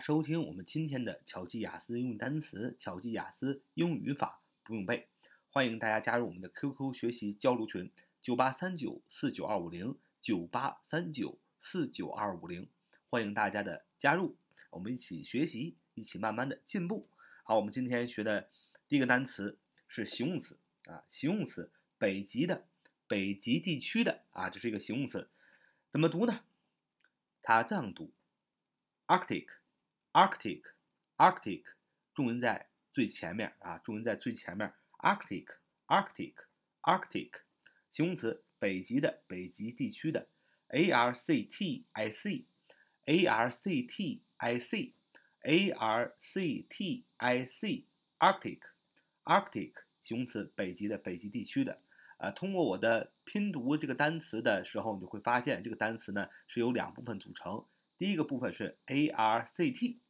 收听我们今天的巧记雅思英语单词、巧记雅思英语语法不用背，欢迎大家加入我们的 QQ 学习交流群：九八三九四九二五零九八三九四九二五零，欢迎大家的加入，我们一起学习，一起慢慢的进步。好，我们今天学的第一个单词是形容词啊，形容词，北极的，北极地区的啊，这是一个形容词，怎么读呢？它这样读：Arctic。Arctic，Arctic，重音在最前面啊，重音在最前面。Arctic，Arctic，Arctic，形容词，北极的，北极地区的。Arctic，Arctic，Arctic，Arctic，Arctic，形容词，北极的，北极地区的。呃，通过我的拼读这个单词的时候，你就会发现这个单词呢是由两部分组成。第一个部分是 A R C T，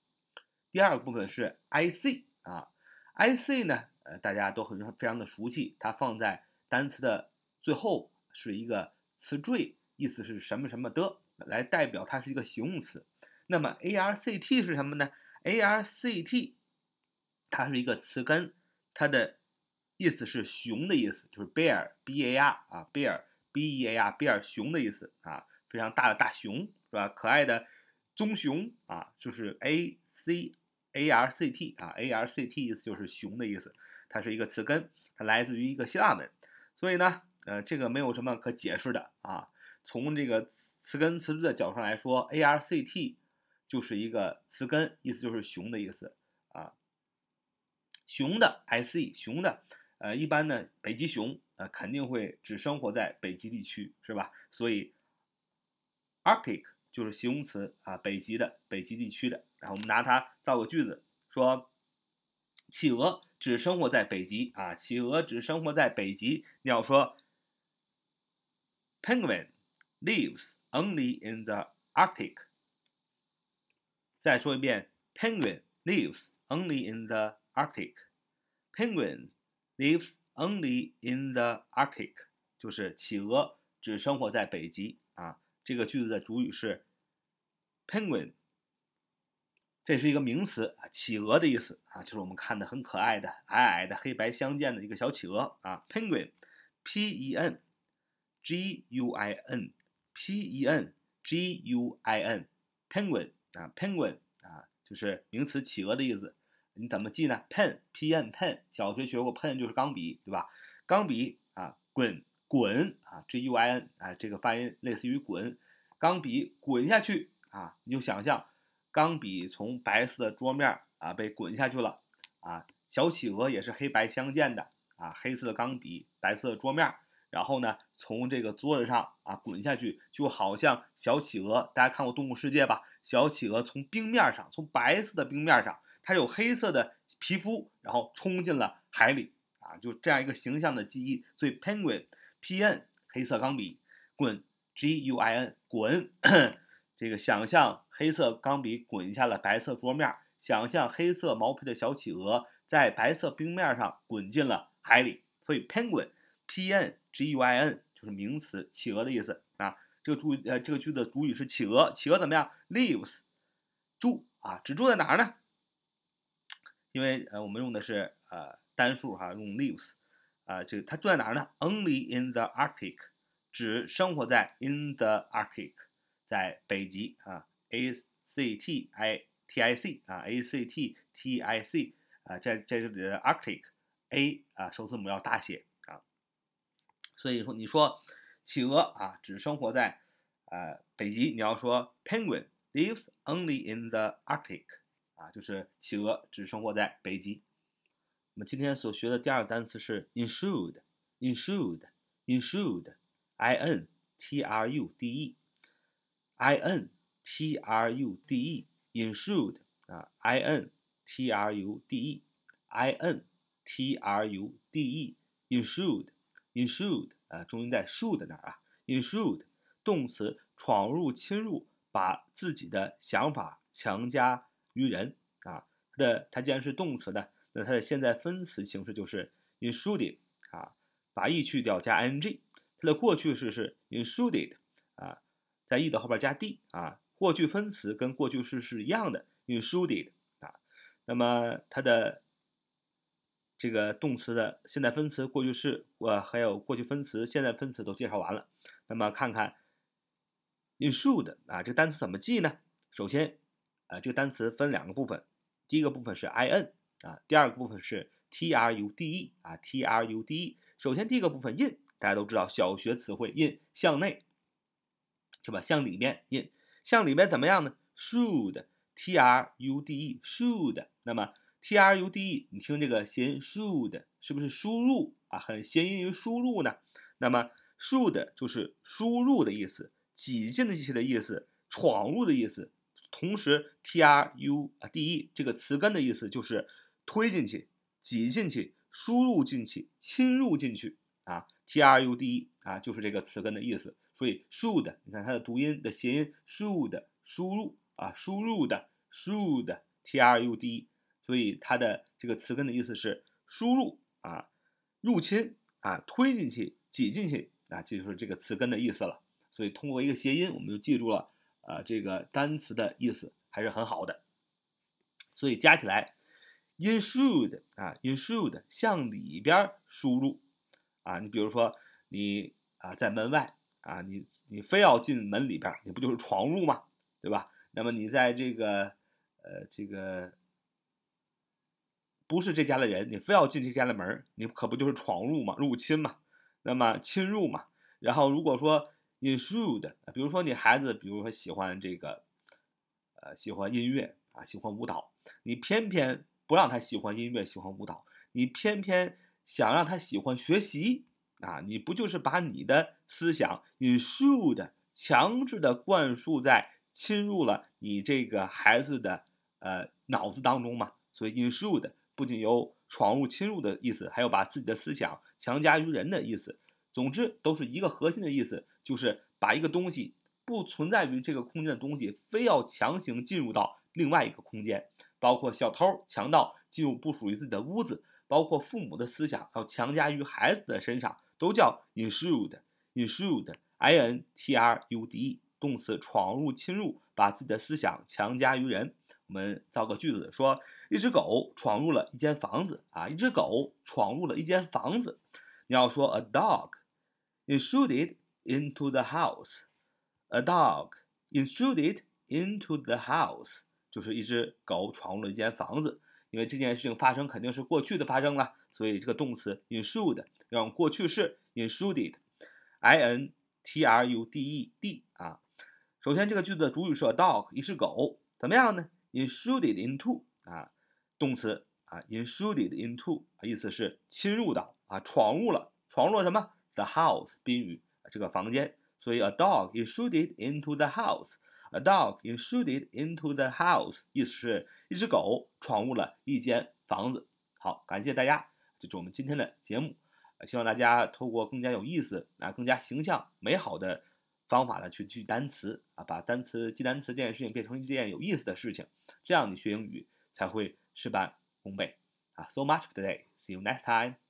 第二个部分是 I C 啊，I C 呢，呃，大家都很非常的熟悉，它放在单词的最后是一个词缀，意思是什么什么的，来代表它是一个形容词。那么 A R C T 是什么呢？A R C T 它是一个词根，它的意思是熊的意思，就是 bear，B A R 啊，bear，B E A R，bear 熊的意思啊，非常大的大熊是吧？可爱的。棕熊啊，就是 A C A R C T 啊，A R C T 意思就是熊的意思，它是一个词根，它来自于一个希腊文，所以呢，呃，这个没有什么可解释的啊。从这个词根词缀的角度上来说，A R C T 就是一个词根，意思就是熊的意思啊。熊的 I C 熊的，呃，一般呢，北极熊呃肯定会只生活在北极地区，是吧？所以 Arctic。就是形容词啊，北极的，北极地区的。然后我们拿它造个句子，说企鹅只生活在北极啊，企鹅只生活在北极。你要说，Penguin lives only in the Arctic。再说一遍，Penguin lives only in the Arctic。Penguin lives only in the Arctic，就是企鹅只生活在北极啊。这个句子的主语是 penguin，这是一个名词，企鹅的意思啊，就是我们看的很可爱的矮矮的黑白相间的一个小企鹅啊，penguin，p e n g u i n，p e n g u i n，penguin 啊，penguin 啊，就是名词企鹅的意思。你怎么记呢？pen，p e n，pen，小学学过 pen 就是钢笔，对吧？钢笔啊，滚。滚啊，G U I N 啊，这个发音类似于滚，钢笔滚下去啊，你就想象钢笔从白色的桌面啊被滚下去了啊，小企鹅也是黑白相间的啊，黑色的钢笔，白色的桌面，然后呢从这个桌子上啊滚下去，就好像小企鹅，大家看过《动物世界》吧？小企鹅从冰面上，从白色的冰面上，它有黑色的皮肤，然后冲进了海里啊，就这样一个形象的记忆，所以 penguin。P.N. 黑色钢笔滚，G.U.I.N. 滚，这个想象黑色钢笔滚下了白色桌面，想象黑色毛皮的小企鹅在白色冰面上滚进了海里。所以 penguin，P.N.G.U.I.N. 就是名词，企鹅的意思啊。这个主呃这个句子的主语是企鹅，企鹅怎么样？Lives，住啊，只住在哪儿呢？因为呃我们用的是呃单数哈，用 lives。啊，这个它住在哪儿呢？Only in the Arctic，只生活在 in the Arctic，在北极啊，A C T I T I C 啊，A C T T I C 啊，在在这里的 Arctic，A 啊首字母要大写啊，所以说你说企鹅啊只生活在呃北极，你要说 Penguin lives only in the Arctic，啊，就是企鹅只生活在北极。我们今天所学的第二个单词是 insured，insured，insured，i n t r u d e，i n t r u d e，insured 啊，i n t r u d e，i n t r u d e，insured，insured 啊，重音在 should 那儿啊，insured 动词，闯入、侵入，把自己的想法强加于人啊，它的它既然是动词的。那它的现在分词形式就是 insured 啊，把 e 去掉加 ing，它的过去式是 insured 啊，在 e 的后边加 d 啊，过去分词跟过去式是一样的 i n s u d e d 啊。那么它的这个动词的现在分词、过去式，呃，还有过去分词、现在分词都介绍完了。那么看看 intrude 啊，这个单词怎么记呢？首先，啊，这个单词分两个部分，第一个部分是 in 啊，第二个部分是 trude 啊，trude。首先第一个部分 in，大家都知道小学词汇 in 向内，是吧？向里面 in，向里面怎么样呢？should，trude，should。那么 trude，你听这个谐音 should 是不是输入啊？很谐音于输入呢？那么 should 就是输入的意思，挤进的这些的意思，闯入的意思。同时 t r u 啊 d e 这个词根的意思就是推进去、挤进去、输入进去、侵入进去啊。trude 啊就是这个词根的意思。所以 should 你看它的读音的谐音 should 输入啊，输入的 should trude。所以它的这个词根的意思是输入啊，入侵啊，推进去、挤进去啊，这就是这个词根的意思了。所以通过一个谐音，我们就记住了啊，这个单词的意思还是很好的。所以加起来，intrude 啊，intrude 向里边输入啊。你比如说你啊在门外啊，你你非要进门里边，你不就是闯入吗？对吧？那么你在这个呃这个。不是这家的人，你非要进这家的门你可不就是闯入嘛，入侵嘛，那么侵入嘛。然后如果说 intrude，比如说你孩子，比如说喜欢这个，呃，喜欢音乐啊，喜欢舞蹈，你偏偏不让他喜欢音乐，喜欢舞蹈，你偏偏想让他喜欢学习啊，你不就是把你的思想 intrude 强制的灌输在侵入了你这个孩子的呃脑子当中嘛？所以 intrude。不仅有闯入、侵入的意思，还有把自己的思想强加于人的意思。总之，都是一个核心的意思，就是把一个东西不存在于这个空间的东西，非要强行进入到另外一个空间。包括小偷、强盗进入不属于自己的屋子，包括父母的思想要强加于孩子的身上，都叫 intrude。intrude，i n t r u d e，动词，闯入、侵入，把自己的思想强加于人。我们造个句子说。一只狗闯入了一间房子啊！一只狗闯入了一间房子。你要说 a dog intruded into the house。a dog intruded into the house 就是一只狗闯入了一间房子。因为这件事情发生肯定是过去的发生了，所以这个动词 intrude 要用过去式 intruded，i n t r u d e d 啊。首先这个句子的主语是 a dog 一只狗，怎么样呢？intruded into 啊。动词啊，intruded into，意思是侵入到啊，闯入了，闯入了什么？The house，宾语，这个房间。所以 a dog intruded into the house A dog intruded into the house，意思是一只狗闯入了一间房子。好，感谢大家，这是我们今天的节目。希望大家透过更加有意思啊，更加形象、美好的方法呢去记单词啊，把单词记单词这件事情变成一件有意思的事情，这样你学英语才会。事半功倍啊！So much for today. See you next time.